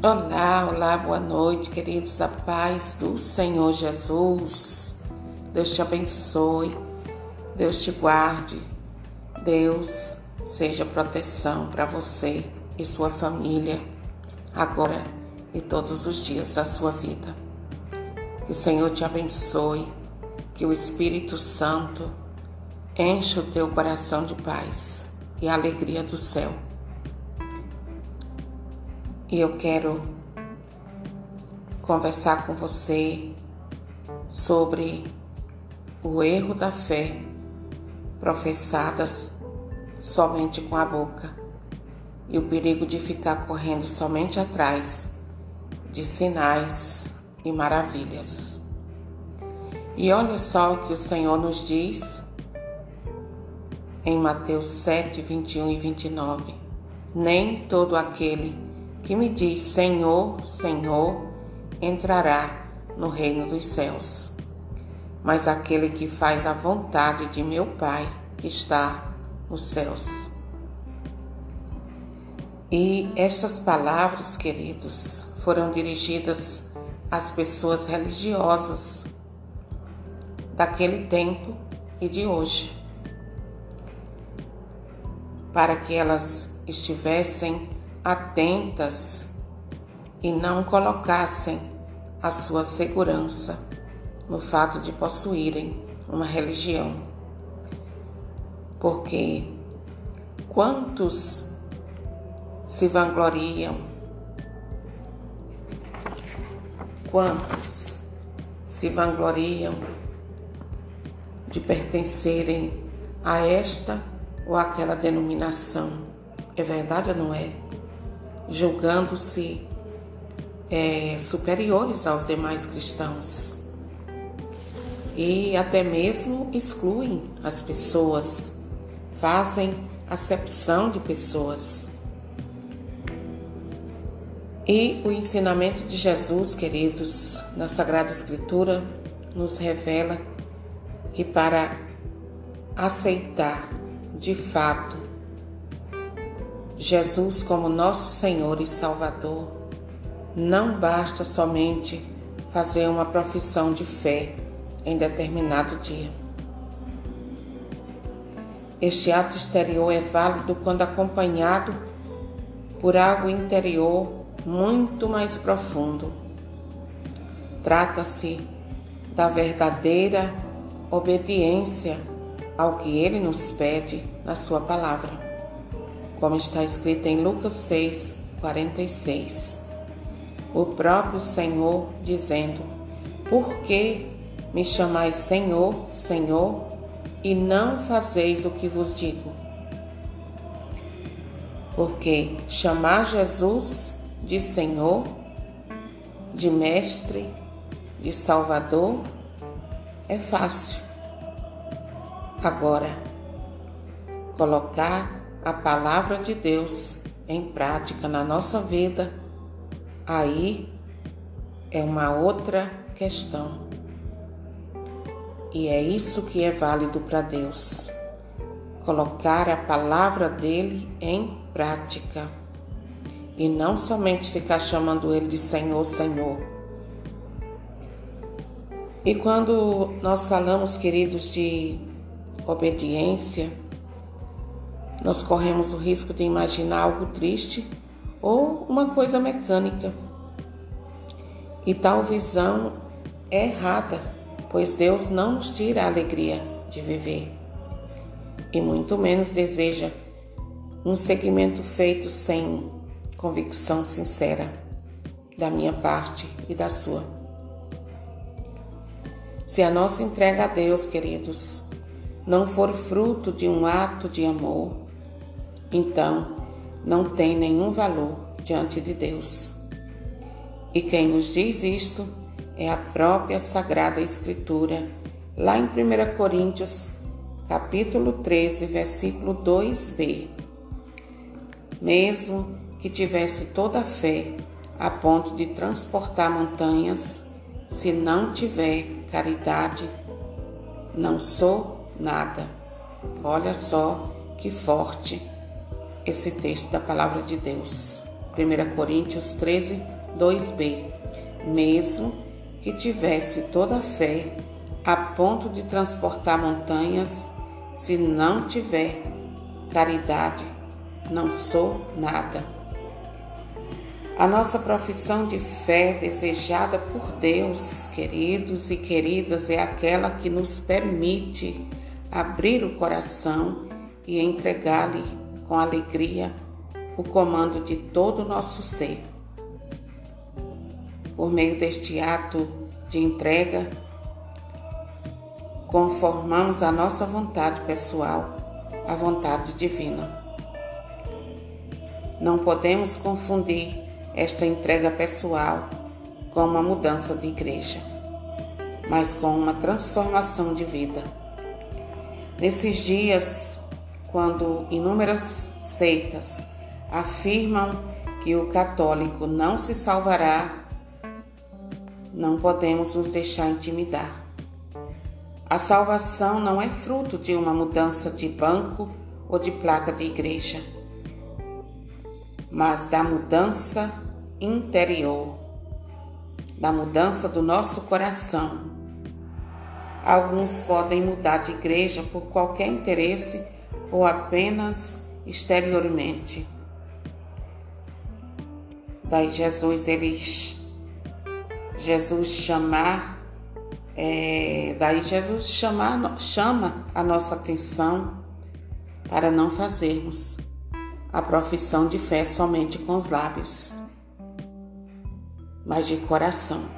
Olá, olá, boa noite, queridos. A paz do Senhor Jesus. Deus te abençoe, Deus te guarde, Deus seja proteção para você e sua família, agora e todos os dias da sua vida. Que o Senhor te abençoe, que o Espírito Santo enche o teu coração de paz e alegria do céu e eu quero conversar com você sobre o erro da fé professadas somente com a boca e o perigo de ficar correndo somente atrás de sinais e maravilhas. E olha só o que o Senhor nos diz em Mateus 7, 21 e 29. Nem todo aquele que me diz Senhor, Senhor, entrará no reino dos céus. Mas aquele que faz a vontade de meu Pai que está nos céus. E estas palavras, queridos, foram dirigidas às pessoas religiosas daquele tempo e de hoje, para que elas estivessem atentas e não colocassem a sua segurança no fato de possuírem uma religião. Porque quantos se vangloriam, quantos se vangloriam de pertencerem a esta ou aquela denominação. É verdade ou não é? Julgando-se é, superiores aos demais cristãos e até mesmo excluem as pessoas, fazem acepção de pessoas. E o ensinamento de Jesus, queridos, na Sagrada Escritura, nos revela que para aceitar de fato Jesus como nosso Senhor e Salvador, não basta somente fazer uma profissão de fé em determinado dia. Este ato exterior é válido quando acompanhado por algo interior muito mais profundo. Trata-se da verdadeira obediência ao que ele nos pede na Sua palavra como está escrito em Lucas 6, 46. O próprio Senhor dizendo: Por que me chamais Senhor, Senhor, e não fazeis o que vos digo? Porque chamar Jesus de Senhor, de Mestre, de Salvador, é fácil. Agora, colocar a palavra de Deus em prática na nossa vida, aí é uma outra questão. E é isso que é válido para Deus. Colocar a palavra dele em prática. E não somente ficar chamando ele de Senhor, Senhor. E quando nós falamos, queridos, de obediência, nós corremos o risco de imaginar algo triste ou uma coisa mecânica. E tal visão é errada, pois Deus não nos tira a alegria de viver e muito menos deseja um seguimento feito sem convicção sincera da minha parte e da sua. Se a nossa entrega a Deus, queridos, não for fruto de um ato de amor, então não tem nenhum valor diante de Deus. E quem nos diz isto é a própria Sagrada Escritura, lá em 1 Coríntios, capítulo 13, versículo 2b. Mesmo que tivesse toda a fé a ponto de transportar montanhas, se não tiver caridade, não sou nada. Olha só que forte esse texto da palavra de Deus 1 Coríntios 13, 2b. Mesmo que tivesse toda a fé a ponto de transportar montanhas, se não tiver caridade, não sou nada. A nossa profissão de fé desejada por Deus, queridos e queridas, é aquela que nos permite abrir o coração e entregar-lhe com alegria o comando de todo o nosso ser. Por meio deste ato de entrega, conformamos a nossa vontade pessoal à vontade divina. Não podemos confundir esta entrega pessoal com uma mudança de igreja, mas com uma transformação de vida. Nesses dias, quando inúmeras seitas afirmam que o católico não se salvará, não podemos nos deixar intimidar. A salvação não é fruto de uma mudança de banco ou de placa de igreja, mas da mudança interior, da mudança do nosso coração. Alguns podem mudar de igreja por qualquer interesse ou apenas exteriormente. Daí Jesus eles Jesus chamar é, daí Jesus chama, chama a nossa atenção para não fazermos a profissão de fé somente com os lábios, mas de coração,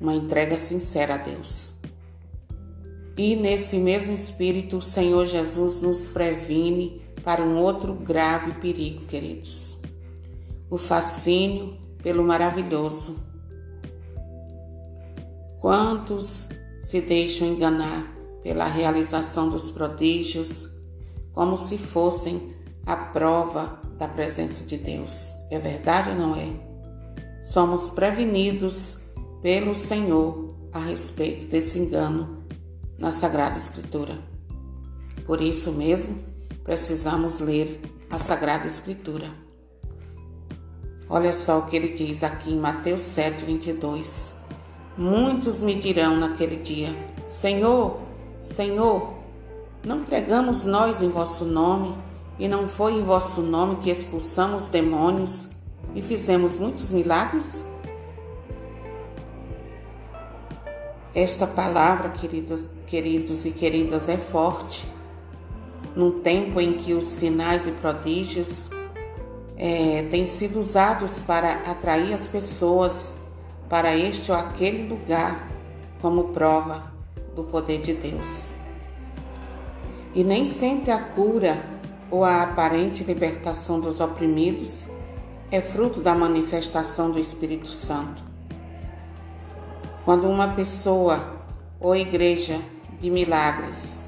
uma entrega sincera a Deus. E nesse mesmo espírito, o Senhor Jesus nos previne para um outro grave perigo, queridos: o fascínio pelo maravilhoso Quantos se deixam enganar pela realização dos prodígios como se fossem a prova da presença de Deus? É verdade ou não é? Somos prevenidos pelo Senhor a respeito desse engano na Sagrada Escritura. Por isso mesmo, precisamos ler a Sagrada Escritura. Olha só o que ele diz aqui em Mateus 7, 22. Muitos me dirão naquele dia: Senhor, Senhor, não pregamos nós em vosso nome, e não foi em vosso nome que expulsamos demônios e fizemos muitos milagres? Esta palavra, queridos, queridos e queridas, é forte. Num tempo em que os sinais e prodígios é, têm sido usados para atrair as pessoas para este ou aquele lugar como prova do poder de Deus. E nem sempre a cura ou a aparente libertação dos oprimidos é fruto da manifestação do Espírito Santo. Quando uma pessoa ou igreja de milagres,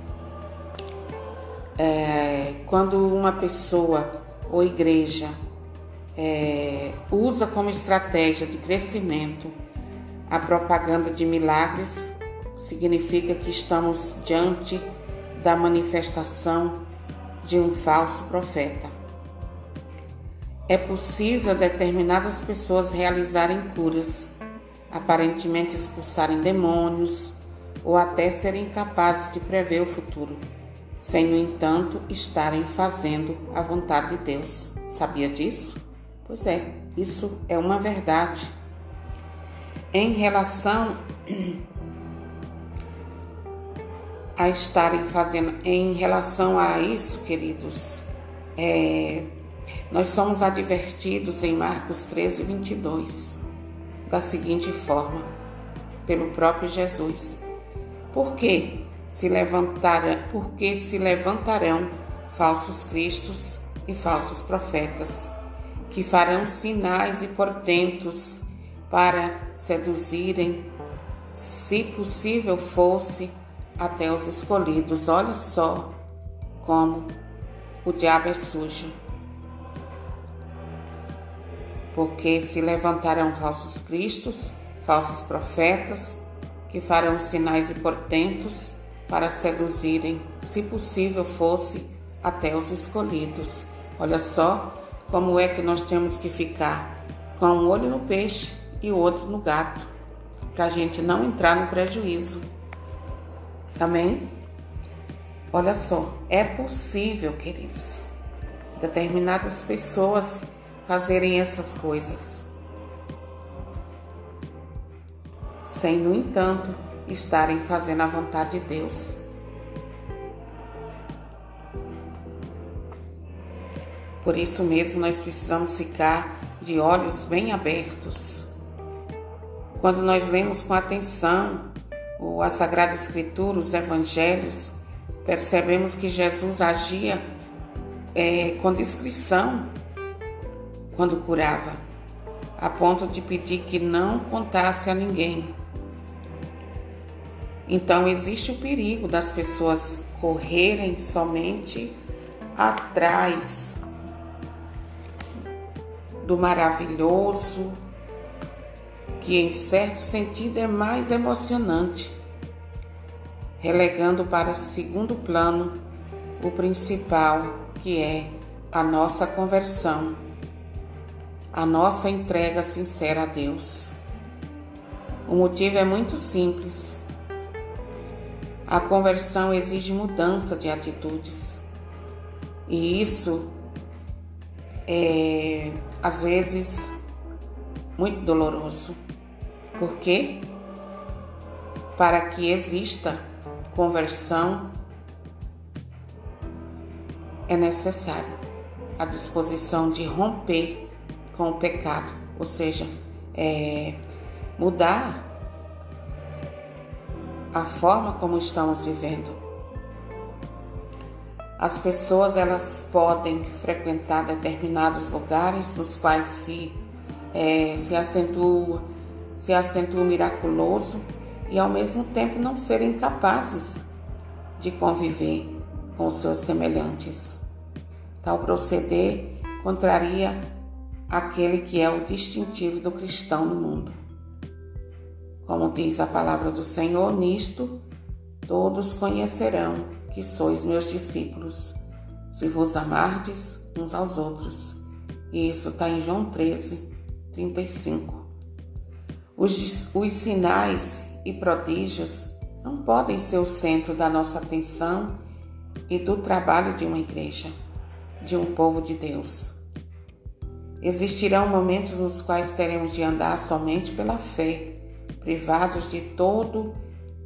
é, quando uma pessoa ou igreja é, usa como estratégia de crescimento a propaganda de milagres, significa que estamos diante da manifestação de um falso profeta. É possível determinadas pessoas realizarem curas, aparentemente expulsarem demônios ou até serem capazes de prever o futuro, sem, no entanto, estarem fazendo a vontade de Deus. Sabia disso? Pois é, isso é uma verdade. Em relação a estarem fazendo, em relação a isso, queridos, é, nós somos advertidos em Marcos 13, 22, da seguinte forma, pelo próprio Jesus. Por que se levantarão, porque se levantarão falsos cristos e falsos profetas que farão sinais e portentos para seduzirem, se possível fosse, até os escolhidos. Olha só como o diabo é sujo. Porque se levantarão falsos cristos, falsos profetas, que farão sinais e portentos para seduzirem, se possível fosse, até os escolhidos. Olha só como é que nós temos que ficar com um olho no peixe e o outro no gato, para a gente não entrar no prejuízo. Amém? Olha só, é possível, queridos, determinadas pessoas fazerem essas coisas, sem, no entanto, estarem fazendo a vontade de Deus. Por isso mesmo, nós precisamos ficar de olhos bem abertos. Quando nós lemos com atenção a Sagrada Escritura, os Evangelhos, percebemos que Jesus agia é, com discrição quando curava, a ponto de pedir que não contasse a ninguém. Então existe o perigo das pessoas correrem somente atrás do maravilhoso, que em certo sentido é mais emocionante, relegando para segundo plano o principal, que é a nossa conversão, a nossa entrega sincera a Deus. O motivo é muito simples. A conversão exige mudança de atitudes. E isso é, às vezes, muito doloroso. Por quê? Para que exista conversão, é necessário a disposição de romper com o pecado, ou seja, é, mudar a forma como estamos vivendo. As pessoas elas podem frequentar determinados lugares nos quais se é, se acentua se acentua o miraculoso e ao mesmo tempo não serem capazes de conviver com seus semelhantes. Tal proceder contraria aquele que é o distintivo do cristão no mundo. Como diz a palavra do Senhor, nisto todos conhecerão que sois meus discípulos, se vos amardes uns aos outros. E isso está em João 13, 35. Os, os sinais e prodígios não podem ser o centro da nossa atenção e do trabalho de uma igreja, de um povo de Deus. Existirão momentos nos quais teremos de andar somente pela fé, privados de todo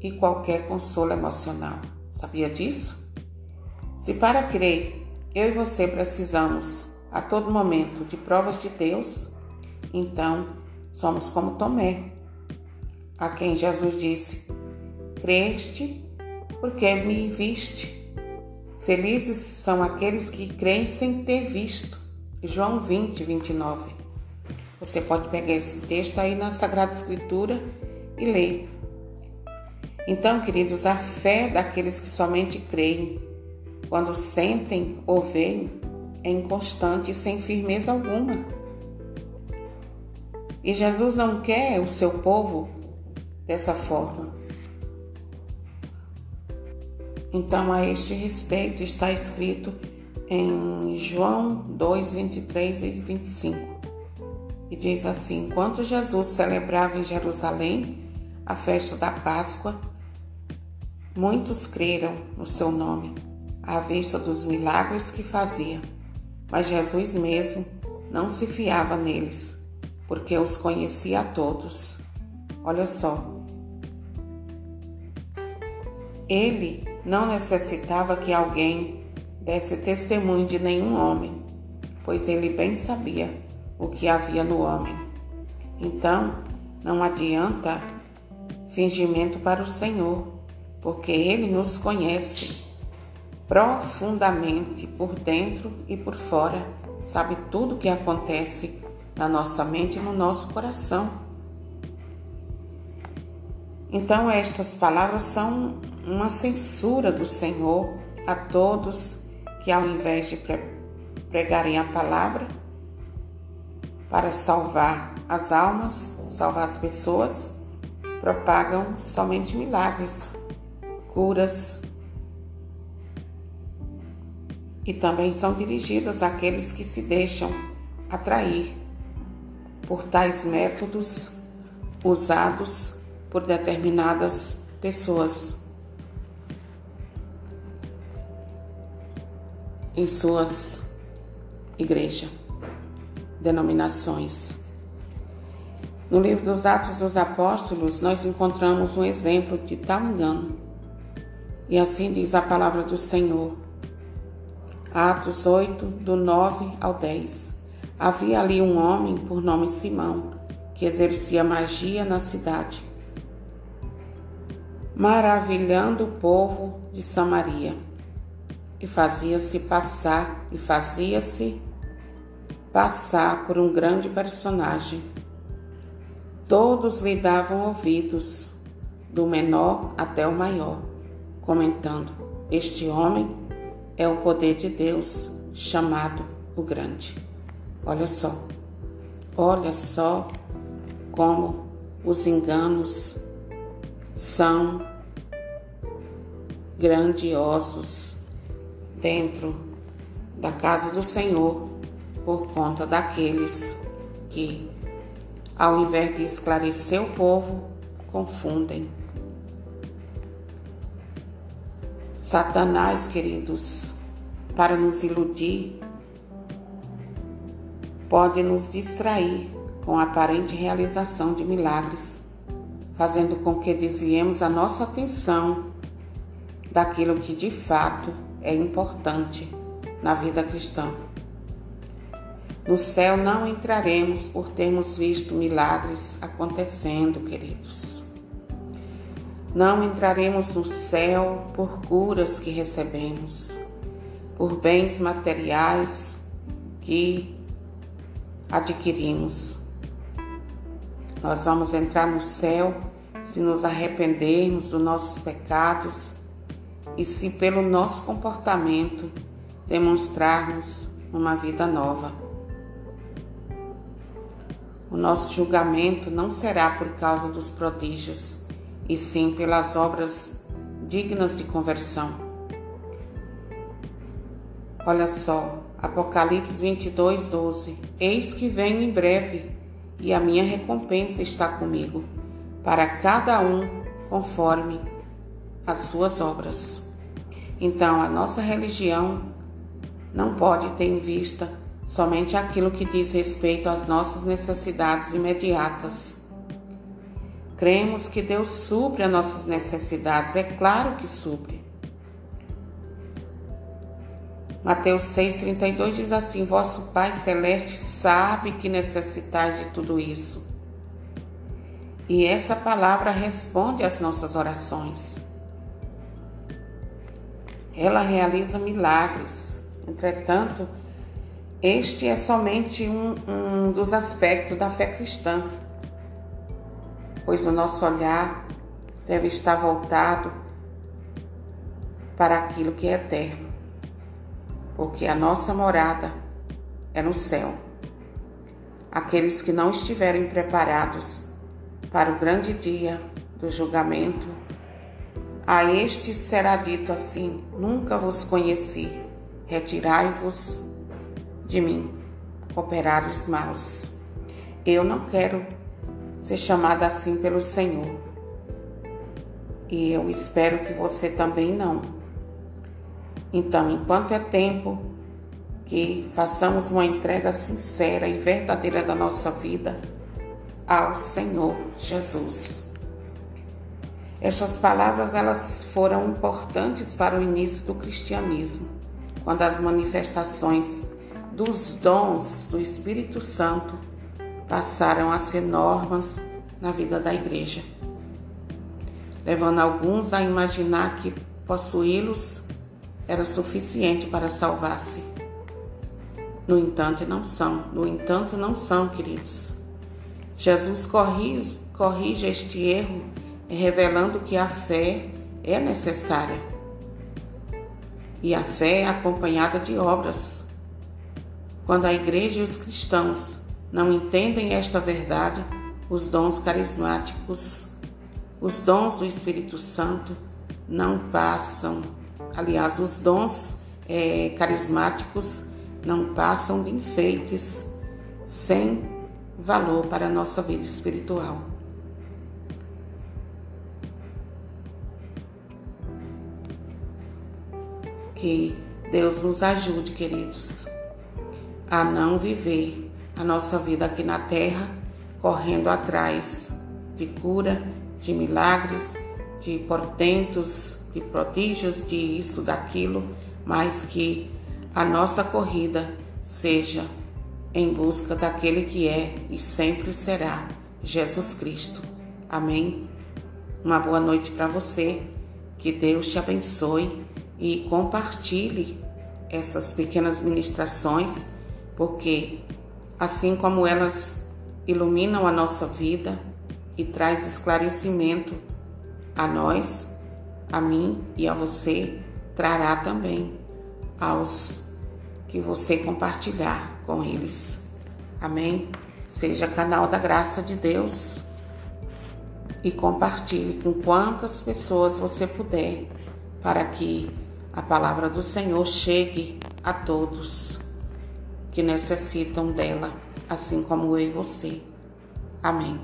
e qualquer consolo emocional. Sabia disso? Se para crer eu e você precisamos a todo momento de provas de Deus, então somos como Tomé, a quem Jesus disse: Creste porque me viste. Felizes são aqueles que creem sem ter visto. João 20, 29. Você pode pegar esse texto aí na Sagrada Escritura e ler. Então, queridos, a fé daqueles que somente creem, quando sentem ou veem, é inconstante e sem firmeza alguma. E Jesus não quer o seu povo dessa forma. Então, a este respeito, está escrito em João 2, 23 e 25. E diz assim: Enquanto Jesus celebrava em Jerusalém a festa da Páscoa, muitos creram no seu nome, à vista dos milagres que fazia. Mas Jesus mesmo não se fiava neles, porque os conhecia a todos. Olha só, ele não necessitava que alguém desse testemunho de nenhum homem, pois ele bem sabia o que havia no homem. Então, não adianta fingimento para o Senhor, porque ele nos conhece profundamente por dentro e por fora, sabe tudo o que acontece na nossa mente e no nosso coração. Então, estas palavras são uma censura do Senhor a todos que, ao invés de pregarem a palavra para salvar as almas, salvar as pessoas, propagam somente milagres, curas e também são dirigidas àqueles que se deixam atrair por tais métodos usados por determinadas pessoas em suas igrejas, denominações. No livro dos Atos dos Apóstolos, nós encontramos um exemplo de tal engano. E assim diz a palavra do Senhor. Atos 8, do 9 ao 10. Havia ali um homem por nome Simão, que exercia magia na cidade, maravilhando o povo de Samaria. E fazia-se passar, e fazia-se passar por um grande personagem. Todos lhe davam ouvidos, do menor até o maior, comentando: Este homem é o poder de Deus, chamado o Grande. Olha só, olha só como os enganos são grandiosos dentro da casa do Senhor por conta daqueles que, ao invés de esclarecer o povo, confundem. Satanás, queridos, para nos iludir, pode nos distrair com a aparente realização de milagres, fazendo com que desviemos a nossa atenção daquilo que de fato é importante na vida cristã. No céu não entraremos por termos visto milagres acontecendo, queridos. Não entraremos no céu por curas que recebemos, por bens materiais que adquirimos. Nós vamos entrar no céu se nos arrependermos dos nossos pecados e se pelo nosso comportamento demonstrarmos uma vida nova. O nosso julgamento não será por causa dos prodígios, e sim pelas obras dignas de conversão. Olha só, Apocalipse 22, 12. Eis que venho em breve, e a minha recompensa está comigo, para cada um conforme as suas obras. Então, a nossa religião não pode ter em vista somente aquilo que diz respeito às nossas necessidades imediatas. Cremos que Deus supre as nossas necessidades, é claro que supre. Mateus 6,32 diz assim: Vosso Pai Celeste sabe que necessitais de tudo isso. E essa palavra responde às nossas orações. Ela realiza milagres. Entretanto, este é somente um, um dos aspectos da fé cristã, pois o nosso olhar deve estar voltado para aquilo que é eterno porque a nossa morada é no céu. Aqueles que não estiverem preparados para o grande dia do julgamento, a este será dito assim: Nunca vos conheci, retirai-vos de mim, operários maus. Eu não quero ser chamada assim pelo Senhor. E eu espero que você também não. Então, enquanto é tempo que façamos uma entrega sincera e verdadeira da nossa vida ao Senhor Jesus. Essas palavras elas foram importantes para o início do cristianismo, quando as manifestações dos dons do Espírito Santo passaram a ser normas na vida da igreja, levando alguns a imaginar que possuí-los era suficiente para salvar-se. No entanto, não são. No entanto, não são, queridos. Jesus corrige, corrige este erro, revelando que a fé é necessária. E a fé é acompanhada de obras. Quando a igreja e os cristãos não entendem esta verdade, os dons carismáticos, os dons do Espírito Santo não passam Aliás, os dons é, carismáticos não passam de enfeites sem valor para a nossa vida espiritual. Que Deus nos ajude, queridos, a não viver a nossa vida aqui na terra correndo atrás de cura, de milagres, de portentos, de prodígios, de isso, daquilo, mas que a nossa corrida seja em busca daquele que é e sempre será Jesus Cristo. Amém. Uma boa noite para você. Que Deus te abençoe e compartilhe essas pequenas ministrações, porque assim como elas iluminam a nossa vida e traz esclarecimento a nós, a mim e a você, trará também aos que você compartilhar com eles. Amém? Seja canal da graça de Deus e compartilhe com quantas pessoas você puder para que a palavra do Senhor chegue a todos que necessitam dela, assim como eu e você. Amém.